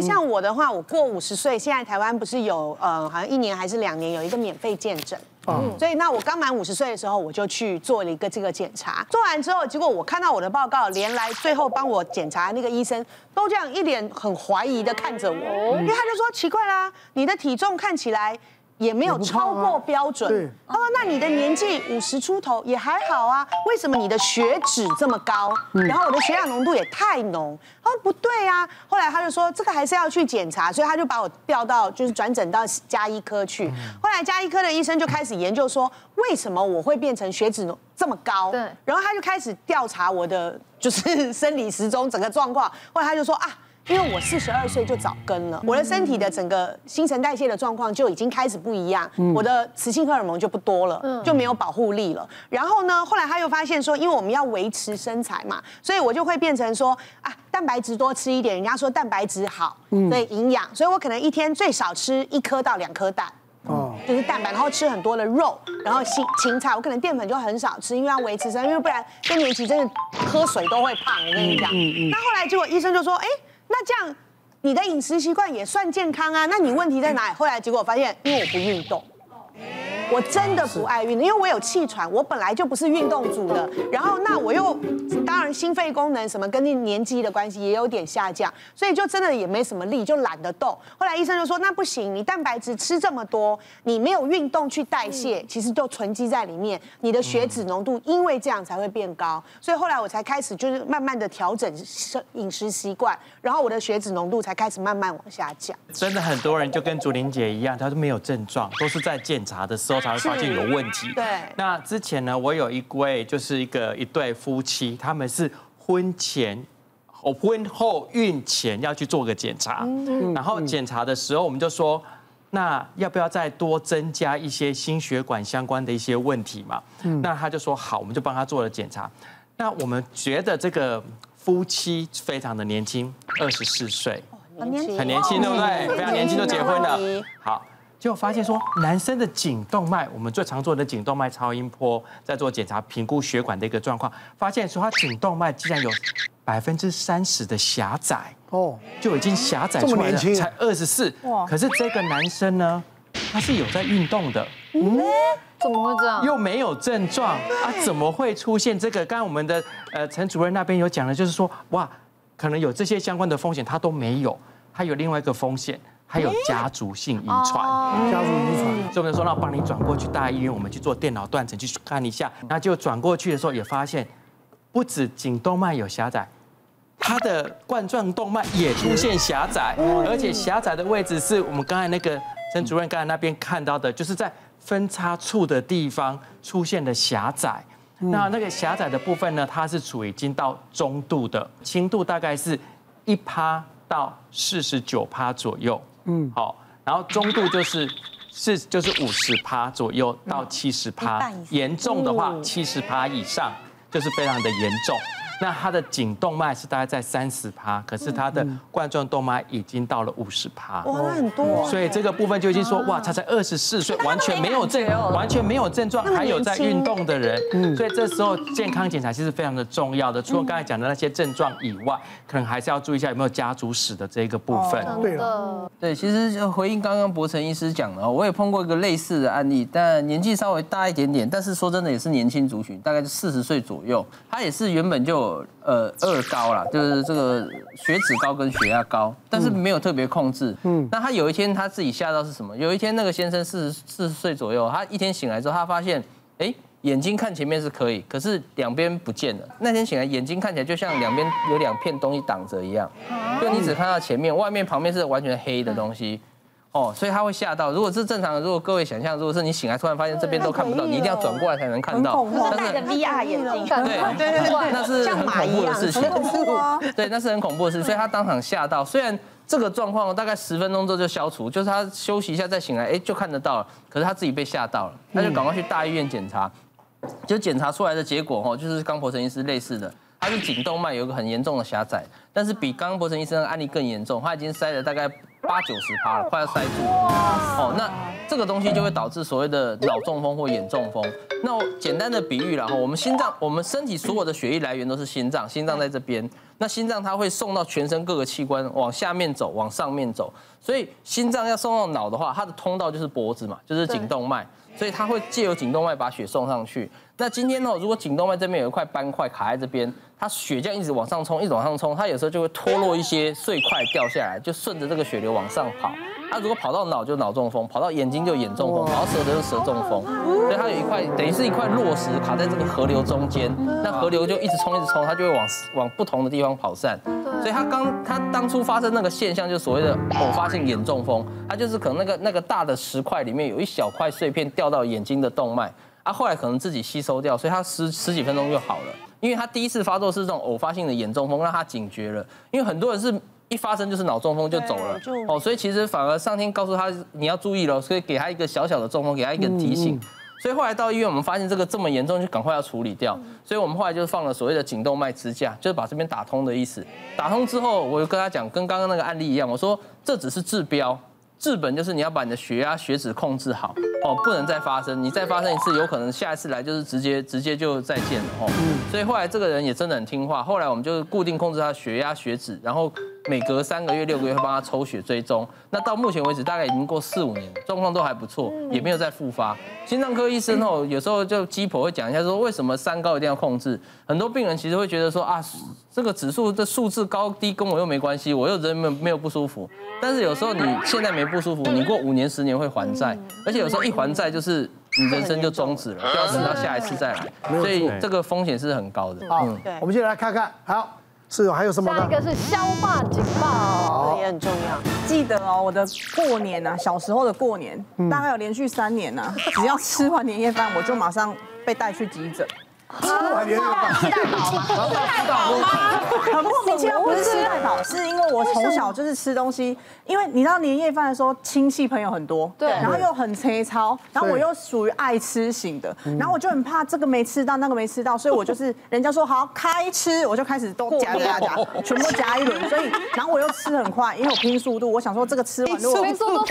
为像我的话，我过五十岁，现在台湾不是有呃，好像一年还是两年有一个免费健诊。嗯，所以那我刚满五十岁的时候，我就去做了一个这个检查。做完之后，结果我看到我的报告，连来最后帮我检查那个医生都这样一脸很怀疑的看着我，因为他就说奇怪啦，你的体重看起来。也没有超过标准。他说：“那你的年纪五十出头也还好啊，为什么你的血脂这么高？然后我的血氧浓度也太浓。”他说：“不对啊。”后来他就说：“这个还是要去检查。”所以他就把我调到就是转诊到加医科去。后来加医科的医生就开始研究说，为什么我会变成血脂这么高？对。然后他就开始调查我的就是 生理时钟整个状况。后来他就说：“啊。”因为我四十二岁就早更了，我的身体的整个新陈代谢的状况就已经开始不一样，我的雌性荷尔蒙就不多了，就没有保护力了。然后呢，后来他又发现说，因为我们要维持身材嘛，所以我就会变成说啊，蛋白质多吃一点。人家说蛋白质好，对营养，所以我可能一天最少吃一颗到两颗蛋，哦，就是蛋白，然后吃很多的肉，然后青青菜，我可能淀粉就很少吃，因为要维持身，因为不然更年期真的喝水都会胖。我跟你讲，那后来结果医生就说，哎。那这样，你的饮食习惯也算健康啊？那你问题在哪里？后来结果发现，因为我不运动。我真的不爱运动，因为我有气喘，我本来就不是运动组的。然后那我又当然心肺功能什么跟那年纪的关系也有点下降，所以就真的也没什么力，就懒得动。后来医生就说，那不行，你蛋白质吃这么多，你没有运动去代谢，其实就囤积在里面，你的血脂浓度因为这样才会变高。所以后来我才开始就是慢慢的调整饮食习惯，然后我的血脂浓度才开始慢慢往下降。真的很多人就跟竹林姐一样，她都没有症状，都是在检查的时候。才会发现有问题。对。那之前呢，我有一位就是一个一对夫妻，他们是婚前、哦婚后孕前要去做个检查。嗯。然后检查的时候，我们就说，那要不要再多增加一些心血管相关的一些问题嘛？嗯。那他就说好，我们就帮他做了检查。那我们觉得这个夫妻非常的年轻，二十四岁，很年轻，很年轻，对不对？非常年轻就结婚了。好。结果发现说，男生的颈动脉，我们最常做的颈动脉超音波，在做检查评估血管的一个状况，发现说他颈动脉竟然有百分之三十的狭窄哦，就已经狭窄出来了，才二十四。哇！可是这个男生呢，他是有在运动的，嗯，怎么会这样？又没有症状啊？怎么会出现这个？刚刚我们的呃陈主任那边有讲了，就是说哇，可能有这些相关的风险，他都没有，他有另外一个风险。还有家族性遗传，家族遗传，所以我们说，那帮你转过去大医院，我们去做电脑断层去看一下。那就转过去的时候，也发现不止颈动脉有狭窄，它的冠状动脉也出现狭窄，而且狭窄的位置是我们刚才那个陈主任刚才那边看到的，就是在分叉处的地方出现的狭窄。那那个狭窄的部分呢，它是处于已经到中度的，轻度大概是一趴到四十九趴左右。嗯，好，然后中度就是是就是五十趴左右到七十趴，严重的话七十趴以上就是非常的严重。那他的颈动脉是大概在三十趴，可是他的冠状动脉已经到了五十趴，哇，那很多。所以这个部分就已经说，哇，他才二十四岁，完全没有症，完全没有症状，还有在运动的人。所以这时候健康检查其实非常的重要的。除了刚才讲的那些症状以外，可能还是要注意一下有没有家族史的这个部分。对了，对，其实就回应刚刚博成医师讲的，我也碰过一个类似的案例，但年纪稍微大一点点，但是说真的也是年轻族群，大概是四十岁左右，他也是原本就。呃，二高啦，就是这个血脂高跟血压高，但是没有特别控制。嗯，那他有一天他自己吓到是什么？有一天那个先生四十四十岁左右，他一天醒来之后，他发现，哎，眼睛看前面是可以，可是两边不见了。那天醒来，眼睛看起来就像两边有两片东西挡着一样，就你只看到前面，外面旁边是完全黑的东西。哦，所以他会吓到。如果是正常的，如果各位想象，如果是你醒来突然发现这边都看不到，你一定要转过来才能看到。是戴着 VR 眼镜。对对对对，那是很恐怖的事情。对，那是很恐怖的事。所以他当场吓到。虽然这个状况大概十分钟之后就消除，就是他休息一下再醒来，哎，就看得到了。可是他自己被吓到了，他就赶快去大医院检查，就检查出来的结果哦，就是刚柏成医师类似的，他是颈动脉有一个很严重的狭窄。但是比刚刚柏成医生的案例更严重，他已经塞了大概八九十趴了，快要塞住了。哦，那这个东西就会导致所谓的脑中风或眼中风。那我简单的比喻，然后我们心脏，我们身体所有的血液来源都是心脏，心脏在这边。那心脏它会送到全身各个器官，往下面走，往上面走。所以心脏要送到脑的话，它的通道就是脖子嘛，就是颈动脉。所以它会借由颈动脉把血送上去。那今天呢，如果颈动脉这边有一块斑块卡在这边，它血这样一直往上冲，一直往上冲，它有时候就会脱落一些碎块掉下来，就顺着这个血流往上跑。它如果跑到脑就脑中风，跑到眼睛就眼中风，跑到舌头就舌中风。所以它有一块等于是一块落石卡在这个河流中间，那河流就一直冲一直冲，它就会往往不同的地方跑散。所以它刚它当初发生那个现象，就是所谓的偶发性眼中风，它就是可能那个那个大的石块里面有一小块碎片掉到眼睛的动脉，啊，后来可能自己吸收掉，所以他十十几分钟就好了。因为他第一次发作是这种偶发性的眼中风，让他警觉了。因为很多人是。一发生就是脑中风就走了哦，所以其实反而上天告诉他你要注意了，所以给他一个小小的中风，给他一个提醒。所以后来到医院，我们发现这个这么严重，就赶快要处理掉。所以我们后来就放了所谓的颈动脉支架，就是把这边打通的意思。打通之后，我就跟他讲，跟刚刚那个案例一样，我说这只是治标，治本就是你要把你的血压、血脂控制好哦，不能再发生。你再发生一次，有可能下一次来就是直接直接就再见了哦。所以后来这个人也真的很听话，后来我们就固定控制他血压、血脂，然后。每隔三个月、六个月会帮他抽血追踪，那到目前为止大概已经过四五年了，状况都还不错，也没有再复发。心脏科医生哦，有时候就鸡婆会讲一下说，为什么三高一定要控制？很多病人其实会觉得说啊，这个指数的数字高低跟我又没关系，我又人没有没有不舒服。但是有时候你现在没不舒服，你过五年、十年会还债，而且有时候一还债就是你人生就终止了，就要等到下一次再来，所以这个风险是很高的。好，我们接下来看看，好。是，还有什么呢？下一个是消化警报，也很重要。记得哦，我的过年啊，小时候的过年，大概有连续三年啊，只要吃完年夜饭，我就马上被带去急诊。吃完年夜饭，吃太饱吗？吃太饱吗？很莫名其妙，不是吃太饱，是因为我从小就是吃东西，因为你知道年夜饭的时候亲戚朋友很多，对，然后又很粗糙，然后我又属于爱吃型的，然后我就很怕这个没吃到，那个没吃到，所以我就是人家说好开吃，我就开始都夹夹夹，全部夹一轮，所以然后我又吃很快，因为我拼速度，我想说这个吃完如果拼速度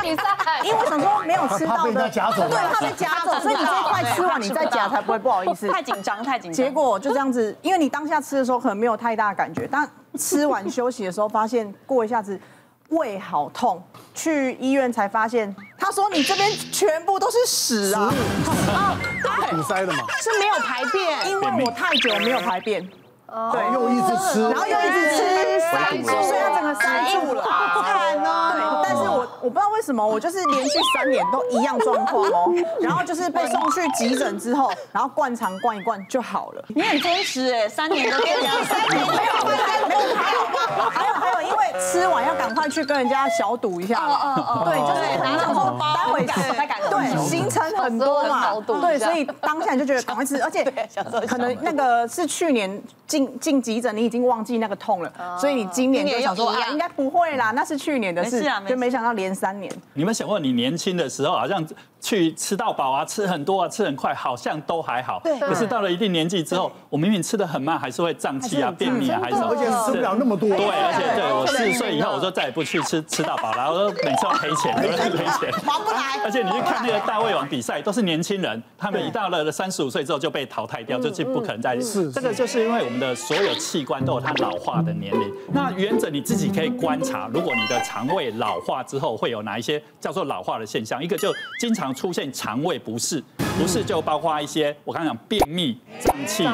比赛，因为我想说没有吃到的，对，怕被夹走，所以你这一块吃完你再夹才不会不好意思。紧张，太紧张。结果就这样子，因为你当下吃的时候可能没有太大感觉，但吃完休息的时候，发现过一下子胃好痛，去医院才发现，他说你这边全部都是屎啊，啊，堵塞的嘛，是没有排便，因为我太久没有排便。对，又一直吃，然后又一直吃，塞住，所以它整个塞住了，好惨哦。我我不知道为什么，我就是连续三年都一样状况哦。然后就是被送去急诊之后，然后灌肠灌一灌就好了。你很坚持哎，三年都这样，三年没有，没有，还有还有还有，因为吃完要赶快去跟人家小赌一下嘛。对，就是拿着红包，待会再赶。对，行程很多嘛。对，所以当下就觉得赶快吃，而且 可能那个是去年进。进急诊，你已经忘记那个痛了，所以你今年就想说啊，应该不会啦，那是去年的事，就没想到连三年。你们想过，你年轻的时候好像去吃到饱啊，吃很多啊，吃很快，好像都还好。对。可是到了一定年纪之后，我明明吃的很慢，还是会胀气啊、便秘啊，还是而且吃不了那么多。对，而且对我四十岁以后，我说再也不去吃吃到饱了，我说每次要赔钱，赔钱，划不来。而且你去看那个大胃王比赛，都是年轻人，他们一到了三十五岁之后就被淘汰掉，就是不可能再。是。这个就是因为我们的所有器官都有它老化的年龄。那原则你自己可以观察，如果你的肠胃老化之后会有哪一些叫做老化的现象？一个就经常出现肠胃不适，不适就包括一些我刚刚讲便秘、胀气。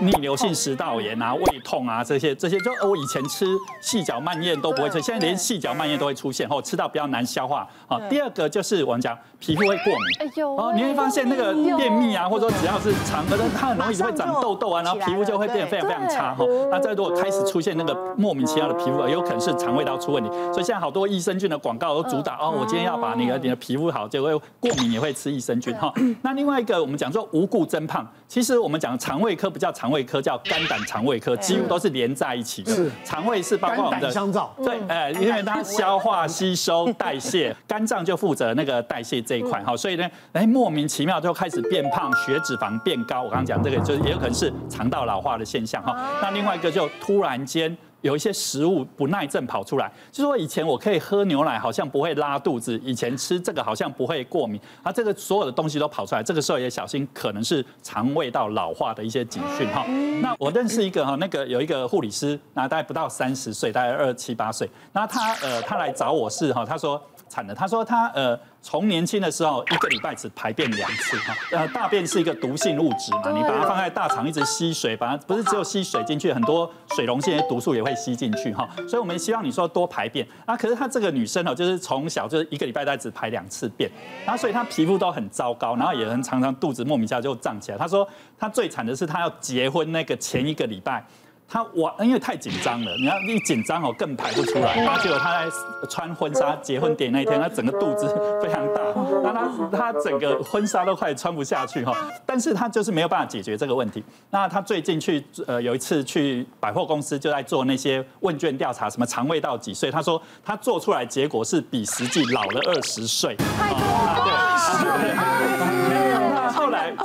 逆流性食道炎啊，胃痛啊，这些这些，就我以前吃细嚼慢咽都不会吃，现在连细嚼慢咽都会出现，后吃到比较难消化。啊，第二个就是我们讲皮肤会过敏，哦，你会发现那个便秘啊，或者说只要是肠，可能它很容易会长痘痘啊，然后皮肤就会变得非常非常差哈。那再如果开始出现那个莫名其妙的皮肤，有可能是肠胃道出问题。所以现在好多益生菌的广告都主打哦，我今天要把那个你的皮肤好，就会过敏也会吃益生菌哈。那另外一个我们讲说无故增胖，其实我们讲肠胃科不叫肠胃科，叫肝胆肠胃科，几乎都是连在一起的。是肠胃是包括我们的香皂，对，呃，因为它消化、吸收、代谢，肝脏就负责那个代谢这一块哈，所以呢，哎，莫名其妙就开始变胖，血脂肪变高。我刚刚讲这个，就是也有可能是肠道老化的现象哈。那另外一个就突然间。有一些食物不耐症跑出来，就是说以前我可以喝牛奶，好像不会拉肚子；以前吃这个好像不会过敏，啊，这个所有的东西都跑出来，这个时候也小心可能是肠胃道老化的一些警讯哈。那我认识一个哈，那个有一个护理师，那大概不到三十岁，大概二七八岁，那他呃他来找我是哈，他说。惨的，他说他呃从年轻的时候一个礼拜只排便两次哈，呃大便是一个毒性物质嘛，你把它放在大肠一直吸水，把它不是只有吸水进去，很多水溶性的毒素也会吸进去哈，所以我们希望你说多排便啊，可是她这个女生哦，就是从小就是一个礼拜大概只排两次便，然后所以她皮肤都很糟糕，然后也很常常肚子莫名其妙就胀起来。她说她最惨的是她要结婚那个前一个礼拜。他我，因为太紧张了，你要一紧张哦，更排不出来。然后结果他在穿婚纱结婚典礼那一天，他整个肚子非常大，那他他整个婚纱都快穿不下去哈。但是他就是没有办法解决这个问题。那他最近去呃有一次去百货公司就在做那些问卷调查，什么肠胃到几岁？他说他做出来结果是比实际老了二十岁。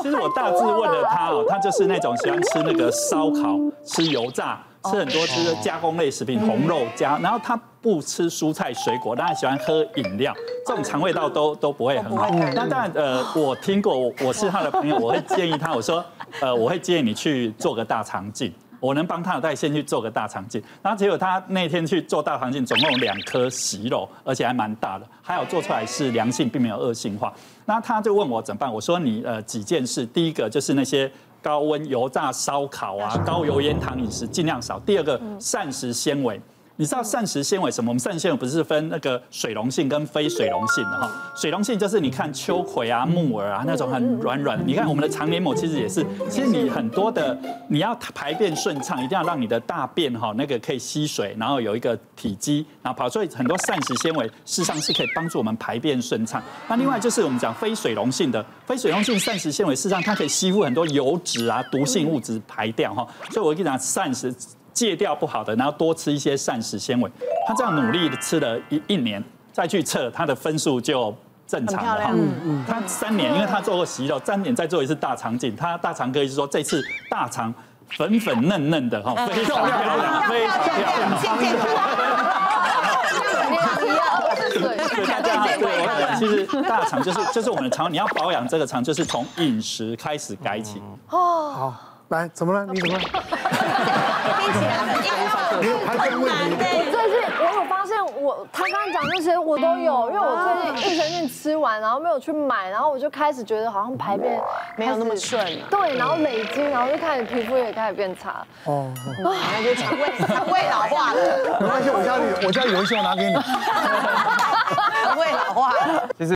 其实我大致问了他哦，他就是那种喜欢吃那个烧烤、吃油炸、吃很多吃的加工类食品、红肉加，然后他不吃蔬菜水果，但他喜欢喝饮料，这种肠胃道都都不会很好。那当然呃，我听过，我是他的朋友，我会建议他，我说呃，我会建议你去做个大肠镜。我能帮他的，带先去做个大肠镜，然后结果他那天去做大肠镜，总共有两颗息肉，而且还蛮大的，还有做出来是良性，并没有恶性化。那他就问我怎么办？我说你呃几件事，第一个就是那些高温油炸烧烤啊，高油烟糖饮食尽量少。第二个膳食纤维。你知道膳食纤维什么？我们膳食纤维不是分那个水溶性跟非水溶性的哈。水溶性就是你看秋葵啊、木耳啊那种很软软。你看我们的肠黏膜其实也是，其实你很多的你要排便顺畅，一定要让你的大便哈那个可以吸水，然后有一个体积，然后跑出很多膳食纤维，事实上是可以帮助我们排便顺畅。那另外就是我们讲非水溶性的，非水溶性膳食纤维，事实上它可以吸附很多油脂啊、毒性物质排掉哈。所以我跟你讲膳食。戒掉不好的，然后多吃一些膳食纤维。他这样努力的吃了一一年，再去测他的分数就正常了哈。嗯嗯。他三年，因为他做过息肉，三年再做一次大肠镜，他大肠科医师说这次大肠粉粉嫩嫩的哈，非常漂亮，非常漂亮。健康。对，大家对我讲，其实大肠就是就是我们的肠，你要保养这个肠，就是从饮食开始改起。哦。好，来，怎么了？你怎么了？听起来很难呢。我最近我有发现，我他刚刚讲那些我都有，因为我最近益生菌吃完，然后没有去买，然后我就开始觉得好像排便没有那么顺。对，然后累积，然后就开始皮肤也开始变差。哦，那就肠胃肠胃老化了。没关系，我家里我家有一些，我拿给你。肠胃老化。其实